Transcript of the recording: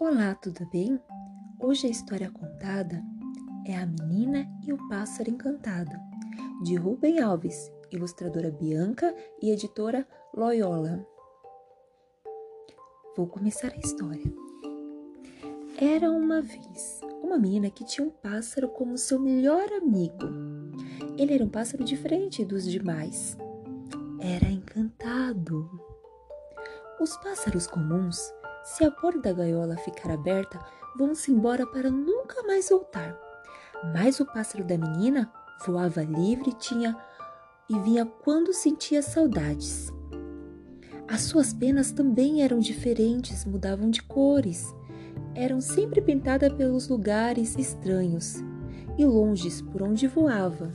Olá, tudo bem? Hoje a história contada é A Menina e o Pássaro Encantado, de Rubem Alves, ilustradora Bianca e editora Loyola. Vou começar a história. Era uma vez uma menina que tinha um pássaro como seu melhor amigo. Ele era um pássaro diferente dos demais. Era encantado. Os pássaros comuns se a porta da gaiola ficar aberta, vão-se embora para nunca mais voltar. Mas o pássaro da menina voava livre tinha e vinha quando sentia saudades. As suas penas também eram diferentes, mudavam de cores. Eram sempre pintadas pelos lugares estranhos e longes por onde voava.